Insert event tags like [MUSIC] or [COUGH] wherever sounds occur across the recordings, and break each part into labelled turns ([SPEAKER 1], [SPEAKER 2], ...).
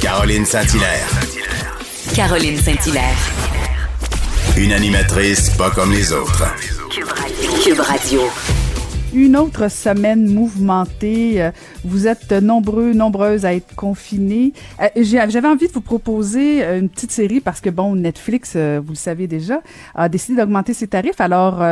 [SPEAKER 1] Caroline Saint-Hilaire.
[SPEAKER 2] Caroline Saint-Hilaire.
[SPEAKER 1] Une animatrice pas comme les autres.
[SPEAKER 2] Cube Radio.
[SPEAKER 3] Une autre semaine mouvementée. Euh, Vous êtes nombreux, nombreuses à être confinés. Euh, J'avais envie de vous proposer euh, une petite série parce que, bon, Netflix, vous le savez déjà, a décidé d'augmenter ses tarifs. Alors,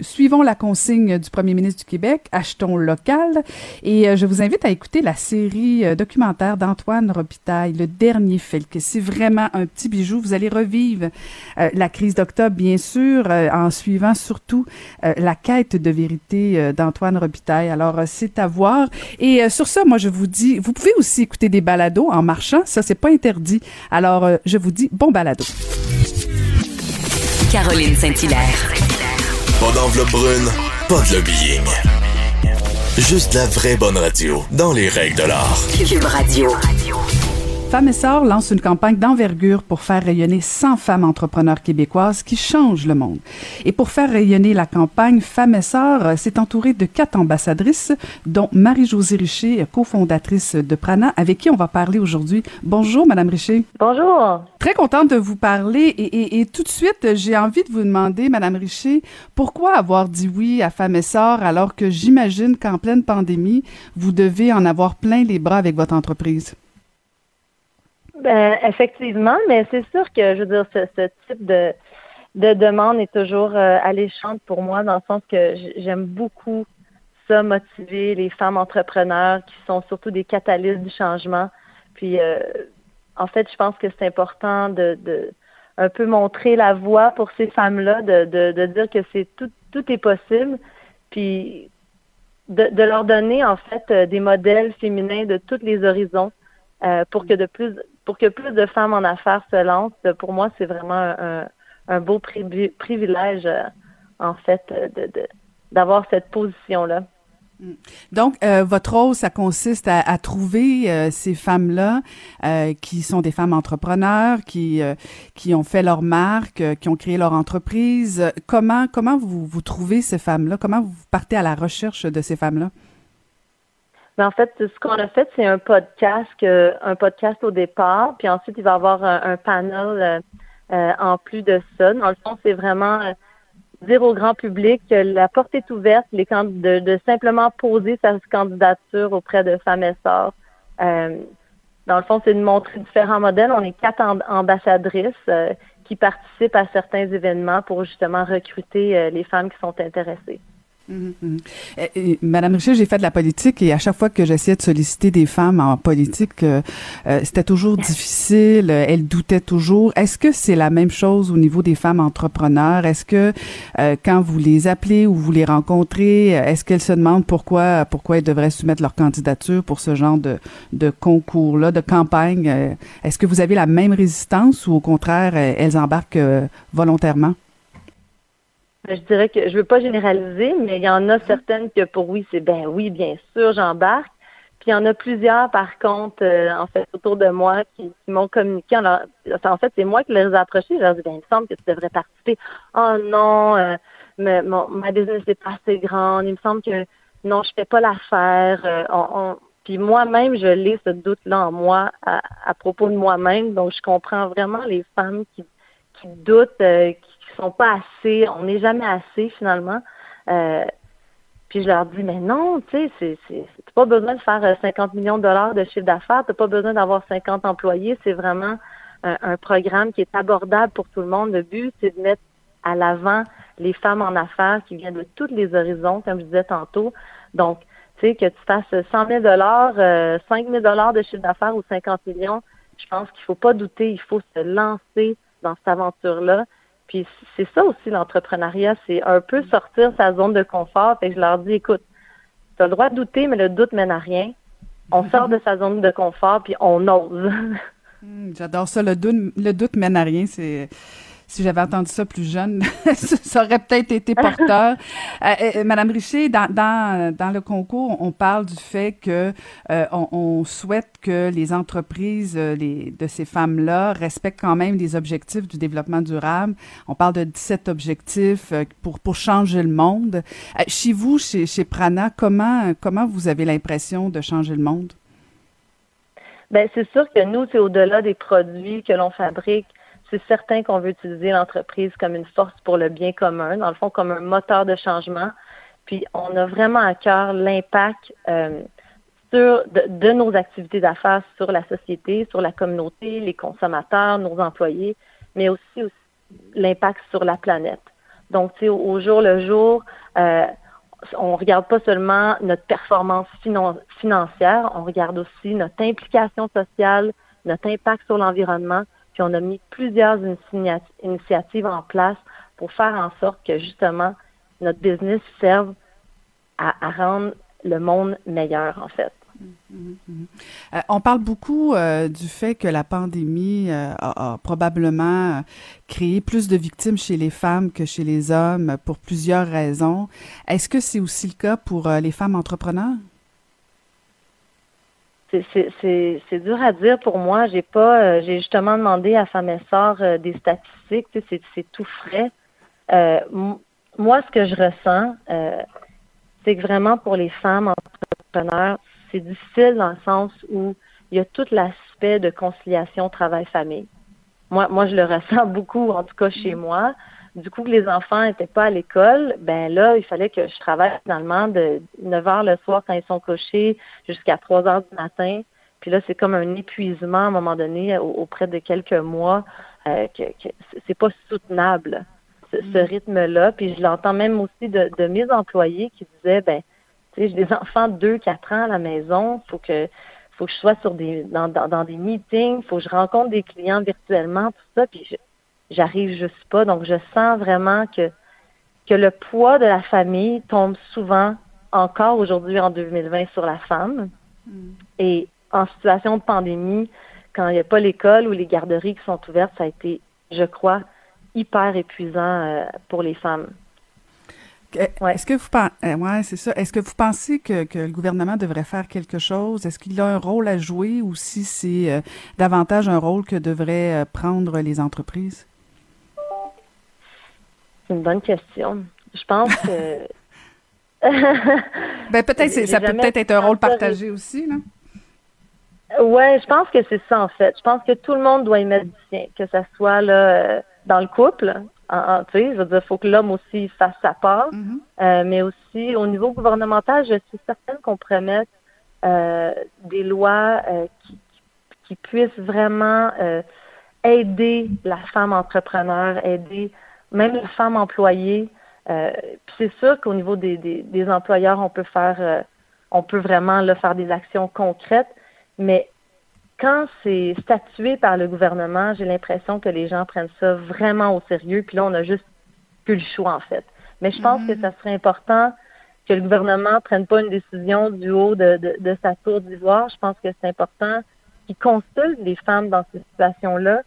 [SPEAKER 3] suivons la consigne du premier ministre du Québec, achetons local. Et je vous invite à écouter la série documentaire d'Antoine Robitaille, Le Dernier Felque. C'est vraiment un petit bijou. Vous allez revivre la crise d'octobre, bien sûr, en suivant surtout la quête de vérité euh, d'Antoine Robitaille. Alors, euh, c'est à voir. Et euh, sur ça, moi, je vous dis, vous pouvez aussi écouter des balados en marchant. Ça, c'est pas interdit. Alors, euh, je vous dis bon balado.
[SPEAKER 2] Caroline Saint-Hilaire.
[SPEAKER 1] Pas d'enveloppe brune, pas de lobbying. Juste la vraie bonne radio, dans les règles de l'art.
[SPEAKER 2] Cube Radio.
[SPEAKER 3] Femmes et Sœurs lance une campagne d'envergure pour faire rayonner 100 femmes entrepreneurs québécoises qui changent le monde. Et pour faire rayonner la campagne, Femmes et Sœurs s'est entourée de quatre ambassadrices, dont Marie-Josée Richer, cofondatrice de Prana, avec qui on va parler aujourd'hui. Bonjour, Madame Richer.
[SPEAKER 4] Bonjour.
[SPEAKER 3] Très contente de vous parler et, et- et tout de suite, j'ai envie de vous demander, Madame Richer, pourquoi avoir dit oui à Femmes et Sœurs alors que j'imagine qu'en pleine pandémie, vous devez en avoir plein les bras avec votre entreprise?
[SPEAKER 4] Ben, effectivement, mais c'est sûr que, je veux dire, ce, type de, de demande est toujours euh, alléchante pour moi, dans le sens que j'aime beaucoup ça, motiver les femmes entrepreneurs qui sont surtout des catalystes du changement. Puis, euh, en fait, je pense que c'est important de, de un peu montrer la voie pour ces femmes-là, de, de, de dire que c'est tout, tout est possible, puis de, de leur donner en fait euh, des modèles féminins de tous les horizons pour que de plus pour que plus de femmes en affaires se lancent. Pour moi, c'est vraiment un, beau privi- privilège euh, en fait euh, de de- d'avoir cette position-là.
[SPEAKER 3] Donc, euh, votre rôle, ça consiste à, trouver euh, ces femmes-là euh, qui sont des femmes entrepreneurs, qui euh, qui ont fait leur marque, euh, qui ont créé leur entreprise. Euh, Comment comment vous vous trouvez ces femmes-là? Comment vous partez à la recherche de ces femmes-là?
[SPEAKER 4] Mais en fait, ce qu'on a fait, c'est un podcast, que- un podcast au départ, puis ensuite il va y avoir un, panel euh, euh, en plus de ça. Dans le fond, c'est vraiment euh, dire au grand public que la porte est ouverte, les de, de simplement poser sa candidature auprès de femmes et sœurs. Euh, dans le fond, c'est de montrer différents modèles. On est quatre amb- ambassadrices euh, qui participent à certains événements pour justement recruter euh, les femmes qui sont intéressées.
[SPEAKER 3] Mhm, mhm. Euh, euh, Madame Richer, j'ai fait de la politique et à chaque fois que j'essayais de solliciter des femmes en politique, euh, euh, c'était toujours difficile. euh, Elles doutaient toujours. Est-ce que c'est la même chose au niveau des femmes entrepreneurs? Est-ce que euh, quand vous les appelez ou vous les rencontrez, est-ce qu'elles se demandent pourquoi pourquoi elles devraient soumettre leur candidature pour ce genre de, de concours-là, de campagne? Est-ce que vous avez la même résistance ou au contraire elles embarquent volontairement?
[SPEAKER 4] Je dirais que je veux pas généraliser, mais il y en a certaines que pour oui, c'est ben oui, bien sûr, j'embarque. Puis il y en a plusieurs, par contre, euh, en fait, autour de moi, qui, qui m'ont communiqué. En, leur- en fait, c'est moi qui les ai approchés. Je leur ai dit, ben, il me semble que tu devrais participer. Oh non, euh, mais mon, ma business n'est pas assez grande. Il me semble que non, je fais pas l'affaire. Euh, on- on- Puis moi-même, je l'ai ce doute-là en moi à, à propos de moi-même. Donc, je comprends vraiment les femmes qui, qui doutent, euh, sont pas assez. On n'est jamais assez finalement. Euh, puis je leur dis, mais non, tu sais, c'est, pas besoin de faire euh, 50 millions de dollars de chiffre d'affaires, t'as pas besoin d'avoir 50 employés. C'est vraiment un, programme qui est abordable pour tout le monde. Le but, c'est de mettre à l'avant les femmes en affaires qui viennent de tous les horizons, comme je disais tantôt. Donc, tu sais, que tu fasses 100 000 dollars, euh, 5 000 dollars de chiffre d'affaires ou 50 millions, je pense qu'il faut pas douter, il faut se lancer dans cette aventure-là. Puis c'est ça aussi l'entrepreneuriat, c'est un peu sortir sa zone de confort. Fait que je leur dis, écoute, tu as le droit de douter, mais le doute mène à rien. On sort de sa zone de confort, puis on ose.
[SPEAKER 3] Hmm, [LAUGHS] j'adore ça. Le doute, le doute mène à rien. C'est si j'avais entendu ça plus jeune, [LAUGHS] ça aurait peut-être été porteur. Euh, euh, Madame Richer, dans, dans, le concours, on parle du fait que euh, on, souhaite que les entreprises les, de ces femmes-là respectent quand même les objectifs du développement durable. On parle de 17 objectifs pour, pour changer le monde. chez vous, chez, chez Prana, comment, comment vous avez l'impression de changer le monde?
[SPEAKER 4] Ben c'est sûr que nous, c'est au-delà des produits que l'on fabrique c'est certain qu'on veut utiliser l'entreprise comme une force pour le bien commun, dans le fond comme un moteur de changement. Puis on a vraiment à cœur l'impact euh, de, nos activités d'affaires sur la société, sur la communauté, les consommateurs, nos employés, mais aussi, l'impact sur la planète. Donc, au, jour le jour, euh, on regarde pas seulement notre performance financière, on regarde aussi notre implication sociale, notre impact sur l'environnement, puis on a mis plusieurs initiatives en place pour faire en sorte que justement notre business serve à, rendre le monde meilleur, en fait.
[SPEAKER 3] Euh, on parle beaucoup euh, du fait que la pandémie euh, a, probablement créé plus de victimes chez les femmes que chez les hommes pour plusieurs raisons. Est-ce que c'est aussi le cas pour les femmes entrepreneurs?
[SPEAKER 4] C'est dur à dire pour moi. J'ai pas, euh, j'ai justement demandé à Femme et euh, des statistiques. C'est tout frais. Euh, moi, ce que je ressens, c'est que vraiment pour les femmes entrepreneurs, c'est difficile dans le sens où il y a tout l'aspect de conciliation travail-famille. Moi, moi, je le [LAUGHS] ressens beaucoup, en tout cas chez moi du coup que les enfants n'étaient pas à l'école, ben là, il fallait que je travaille finalement de 9 heures le soir quand ils sont couchés jusqu'à 3 heures du matin. Puis là, c'est comme un épuisement à un moment donné auprès de quelques mois euh, que, que c'est pas soutenable ce, mm. rythme-là. Puis je l'entends même aussi de, de, mes employés qui disaient ben, tu sais, j'ai des enfants de 2, 4 ans à la maison, faut que faut que je sois sur des dans, dans, dans des meetings, faut que je rencontre des clients virtuellement, tout ça. Puis je, j'arrive juste pas. Donc, je sens vraiment que, que le poids de la famille tombe souvent, encore aujourd'hui en 2020, sur la femme. Mm. Et en situation de pandémie, quand il n'y a pas l'école ou les garderies qui sont ouvertes, ça a été, je crois, hyper épuisant euh, pour les femmes.
[SPEAKER 3] Est-ce que vous euh, ouais, c'est ça. Est-ce que vous pensez que, que, le gouvernement devrait faire quelque chose? Est-ce qu'il a un rôle à jouer ou si c'est euh, davantage un rôle que devraient prendre les entreprises?
[SPEAKER 4] C'est une bonne question. Je pense que. [LAUGHS]
[SPEAKER 3] ben, peut-être, ça peut peut-être être un rôle partagé aussi, là.
[SPEAKER 4] Ouais, je pense que c'est ça, en fait. Je pense que tout le monde doit y mettre du sien, que ce soit là, euh, dans le couple. En, tu sais, je veux dire, il faut que l'homme aussi fasse sa part, mm-hmm. euh, mais aussi au niveau gouvernemental, je suis certaine qu'on pourrait mettre euh, des lois qui, qui, puissent vraiment aider la femme entrepreneur, aider même les femmes employées. Euh, c'est sûr qu'au niveau des, des, employeurs, on peut faire, euh, on peut vraiment là, faire des actions concrètes, mais quand c'est statué par le gouvernement, j'ai l'impression que les gens prennent ça vraiment au sérieux, puis là, on a juste plus le choix, en fait. Mais je pense que mm-hmm. ça serait important que le gouvernement prenne pas une décision du haut de, de, de sa tour d'ivoire. Je pense que c'est important qu'il consulte les femmes dans ces situations-là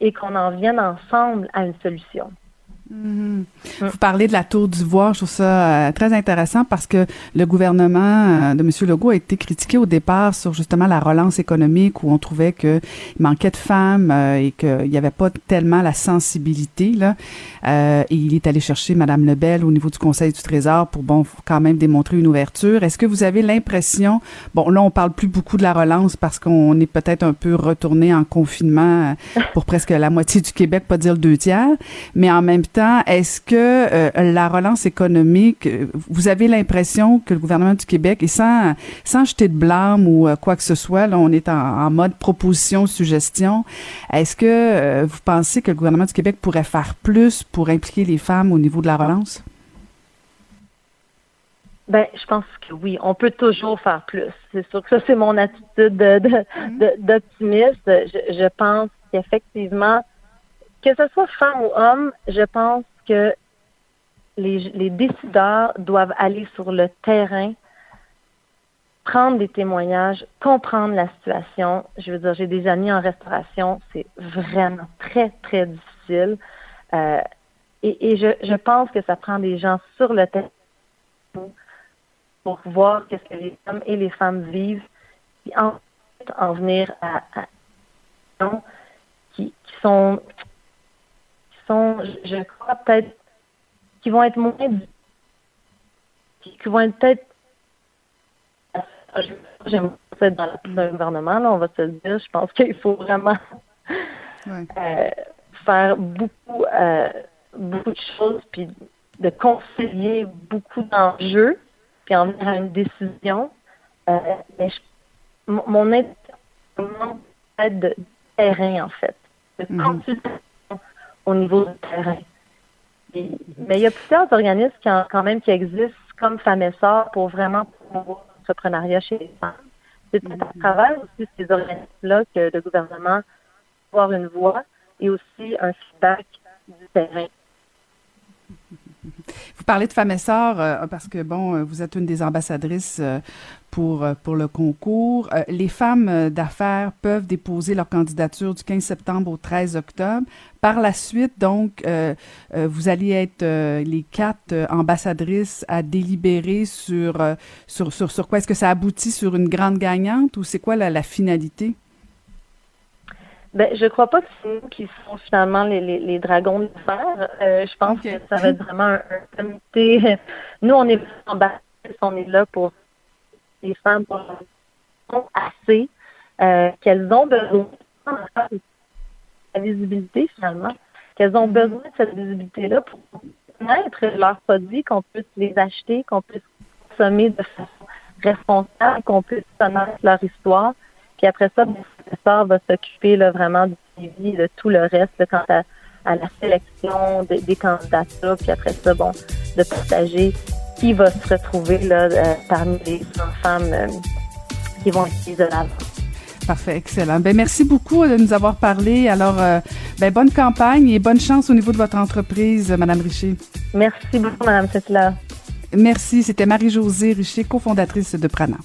[SPEAKER 4] et qu'on en vienne ensemble à une solution.
[SPEAKER 3] Mhm. Vous parlez de la tour d'ivoire, je trouve ça euh, très intéressant parce que le gouvernement euh, de M. Legault a été critiqué au départ sur justement la relance économique où on trouvait qu'il manquait de femmes euh, et qu'il n'y avait pas tellement la sensibilité. Là. et il est allé chercher Mme Lebel au niveau du Conseil du Trésor pour, bon, quand même démontrer une ouverture. Est-ce que vous avez l'impression, bon, là, on parle plus beaucoup de la relance parce qu'on est peut-être un peu retourné en confinement pour presque la moitié du Québec, pas dire le deux tiers, mais en même temps, est-ce que euh, la relance économique, vous avez l'impression que le gouvernement du Québec, et sans, sans jeter de blâme ou euh, quoi que ce soit, là, on est en, mode proposition, suggestion, est-ce que euh, vous pensez que le gouvernement du Québec pourrait faire plus pour impliquer les femmes au niveau de la relance?
[SPEAKER 4] Ben, je pense que oui, on peut toujours faire plus. C'est sûr que ça, c'est mon attitude mm-hmm. d'optimiste. je, je pense qu'effectivement, que ce soit femme ou homme, je pense que les, décideurs doivent aller sur le terrain prendre des témoignages, comprendre la situation. Je veux dire, j'ai des amis en restauration, c'est vraiment très, très difficile. Euh, et, je, pense que ça prend des gens sur le terrain pour voir qu'est-ce que les hommes et les femmes vivent, et ensuite en venir à, à qui, qui sont sont, je crois peut-être, qui vont être moins qui, vont être peut-être j'aime être dans le gouvernement, là, on va se le dire. Je pense qu'il faut vraiment euh, faire beaucoup, euh, beaucoup de choses, puis de concilier beaucoup d'enjeux, puis en venir à une décision. Euh, mais mon aide, mon aide de terrain, en fait, de consultation au niveau du terrain. mais il y a plusieurs organismes qui quand même qui existent comme Femmes et pour vraiment promouvoir l'entrepreneuriat chez les femmes. C'est à mm-hmm. travers aussi ces organismes-là que le gouvernement peut avoir une voix et aussi un feedback du terrain.
[SPEAKER 3] Vous parlez de femmes et sœurs euh, parce que, bon, euh, vous êtes une des ambassadrices euh, pour, pour le concours. les femmes d'affaires peuvent déposer leur candidature du 15 septembre au 13 octobre. Par la suite, donc, vous allez être les quatre ambassadrices à délibérer sur, sur, sur, sur quoi? Est-ce que ça aboutit sur une grande gagnante ou c'est quoi la, la finalité?
[SPEAKER 4] Ben, je crois pas que c'est nous qui sont finalement les, les, les dragons de fer. Euh, je pense que ça va être vraiment un, comité. [LAUGHS] Nous, on est en bas, on est là pour les femmes pour assez euh, qu'elles ont besoin de la visibilité finalement, qu'elles ont besoin de cette visibilité-là pour connaître leurs produits, qu'on puisse les acheter, qu'on puisse consommer de façon responsable, qu'on puisse connaître leur histoire. Puis après ça, mon professeur va s'occuper vraiment du suivi de tout le reste quant à, la sélection des candidatures. Puis après ça, bon, de partager qui va se retrouver là, euh, parmi les femmes euh, qui vont être de l'avant.
[SPEAKER 3] Parfait, excellent. Ben merci beaucoup de nous avoir parlé. Alors, euh, ben bonne campagne et bonne chance au niveau de votre entreprise, Madame Richer.
[SPEAKER 4] Merci beaucoup, Madame Cécile.
[SPEAKER 3] Merci. C'était Marie-Josée Richer, cofondatrice de Prana.